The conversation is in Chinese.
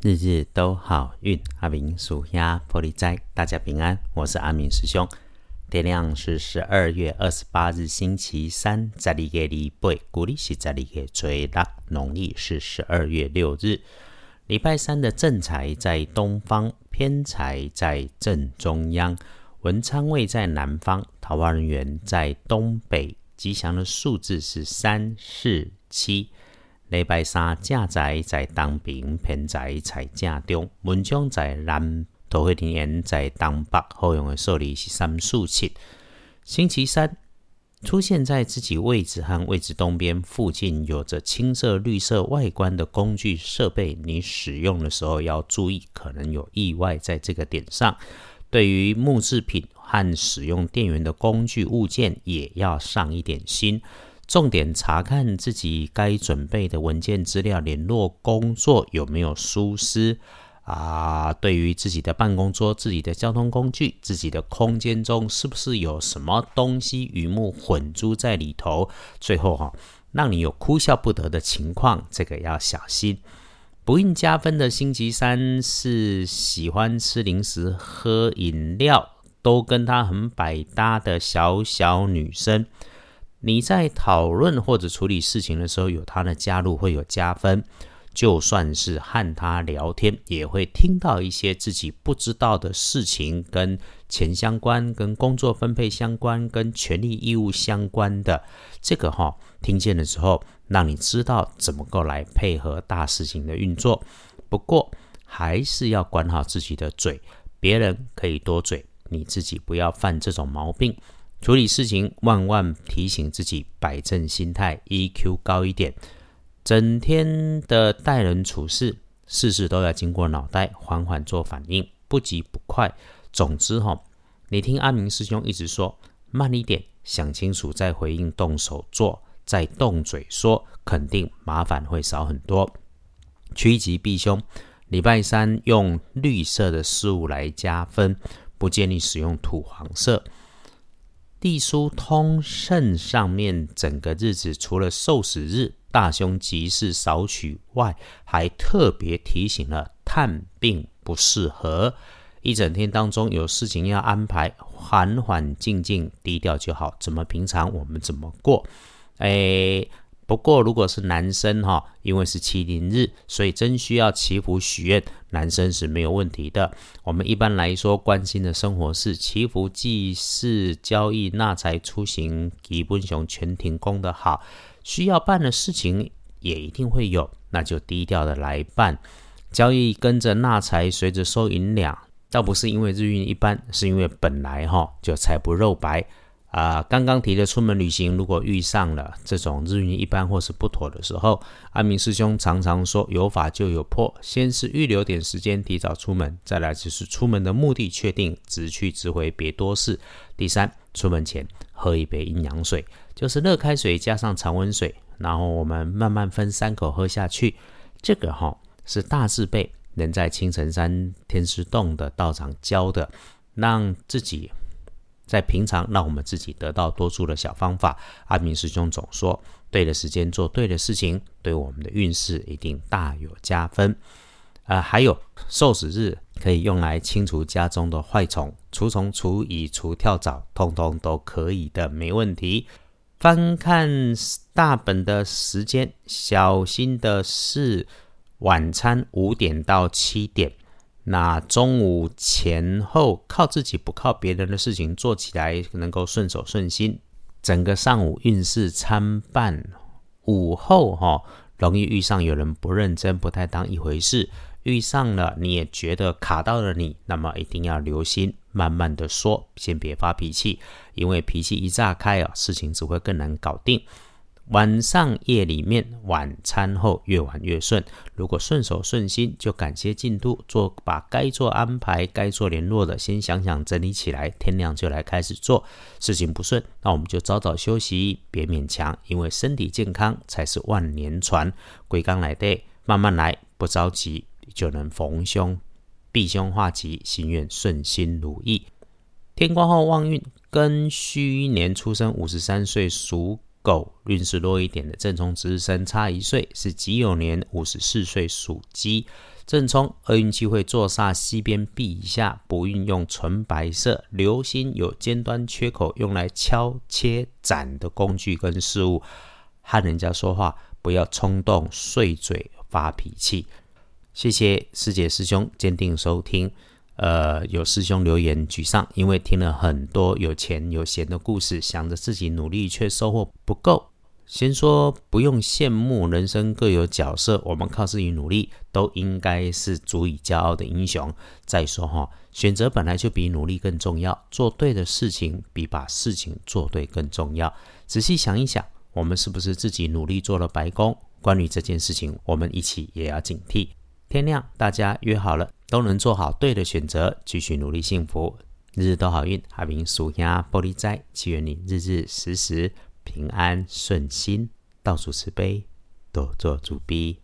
日日都好运，阿明属鸭玻璃斋，大家平安。我是阿明师兄。天亮是十二月二十八日，星期三，在里个礼拜，古历是在里个最大，农历是十二月六日。礼拜三的正财在东方，偏财在正中央，文昌位在南方，桃花人员在东北。吉祥的数字是三四七。礼拜三正在在东边，偏在在正中，文昌在南，桃花田园在东北，好用的数字是三四七。星期三出现在自己位置和位置东边附近，有着青色、绿色外观的工具设备，你使用的时候要注意，可能有意外在这个点上。对于木制品和使用电源的工具物件，也要上一点心。重点查看自己该准备的文件资料、联络工作有没有疏失啊？对于自己的办公桌、自己的交通工具、自己的空间中，是不是有什么东西鱼目混珠在里头？最后哈，让你有哭笑不得的情况，这个要小心。不应加分的星期三是喜欢吃零食、喝饮料，都跟他很百搭的小小女生。你在讨论或者处理事情的时候，有他的加入会有加分。就算是和他聊天，也会听到一些自己不知道的事情，跟钱相关、跟工作分配相关、跟权利义务相关的。这个哈，听见的时候，让你知道怎么够来配合大事情的运作。不过，还是要管好自己的嘴。别人可以多嘴，你自己不要犯这种毛病。处理事情，万万提醒自己摆正心态，EQ 高一点。整天的待人处事，事事都要经过脑袋，缓缓做反应，不急不快。总之哈，你听阿明师兄一直说，慢一点，想清楚再回应，动手做，再动嘴说，肯定麻烦会少很多。趋吉避凶，礼拜三用绿色的事物来加分，不建议使用土黄色。地书通胜上面整个日子，除了受死日、大凶吉事少取外，还特别提醒了探病不适合。一整天当中有事情要安排，缓缓静静，低调就好。怎么平常我们怎么过？哎。不过，如果是男生哈，因为是麒麟日，所以真需要祈福许愿，男生是没有问题的。我们一般来说关心的生活是祈福、祭祀、交易、纳财、出行，基本上全停工的好。需要办的事情也一定会有，那就低调的来办。交易跟着纳财，随着收银两，倒不是因为日运一般，是因为本来哈就财不肉白。啊，刚刚提的出门旅行，如果遇上了这种日运一般或是不妥的时候，阿明师兄常常说有法就有破，先是预留点时间提早出门，再来就是出门的目的确定，直去直回，别多事。第三，出门前喝一杯阴阳水，就是热开水加上常温水，然后我们慢慢分三口喝下去。这个哈是大字辈能在青城山天师洞的道场教的，让自己。在平常让我们自己得到多数的小方法，阿明师兄总说，对的时间做对的事情，对我们的运势一定大有加分。呃，还有受死日可以用来清除家中的坏虫，除虫、除蚁、除跳蚤，通通都可以的，没问题。翻看大本的时间，小心的是晚餐五点到七点。那中午前后靠自己不靠别人的事情做起来能够顺手顺心，整个上午运势参半，午后哈容易遇上有人不认真、不太当一回事，遇上了你也觉得卡到了你，那么一定要留心，慢慢的说，先别发脾气，因为脾气一炸开啊，事情只会更难搞定。晚上夜里面，晚餐后越晚越顺。如果顺手顺心，就感谢进度，做把该做安排、该做联络的，先想想整理起来。天亮就来开始做。事情不顺，那我们就早早休息，别勉强，因为身体健康才是万年船。归刚来的，慢慢来，不着急，就能逢凶避凶化吉，心愿顺心如意。天光后旺运，庚戌年出生，五十三岁属。狗运势弱一点的正冲值日生差一岁是己酉年五十四岁属鸡，正冲，厄运机会坐煞西边避一下，不运用纯白色。留心有尖端缺口，用来敲切斩的工具跟事物。和人家说话不要冲动、碎嘴、发脾气。谢谢师姐师兄坚定收听。呃，有师兄留言沮丧，因为听了很多有钱有闲的故事，想着自己努力却收获不够。先说不用羡慕，人生各有角色，我们靠自己努力，都应该是足以骄傲的英雄。再说哈，选择本来就比努力更重要，做对的事情比把事情做对更重要。仔细想一想，我们是不是自己努力做了白工？关于这件事情，我们一起也要警惕。天亮，大家约好了，都能做好对的选择，继续努力，幸福，日日都好运。阿明属鸭玻璃斋，祈愿你日日时时。平安顺心，倒数慈悲，多做主逼。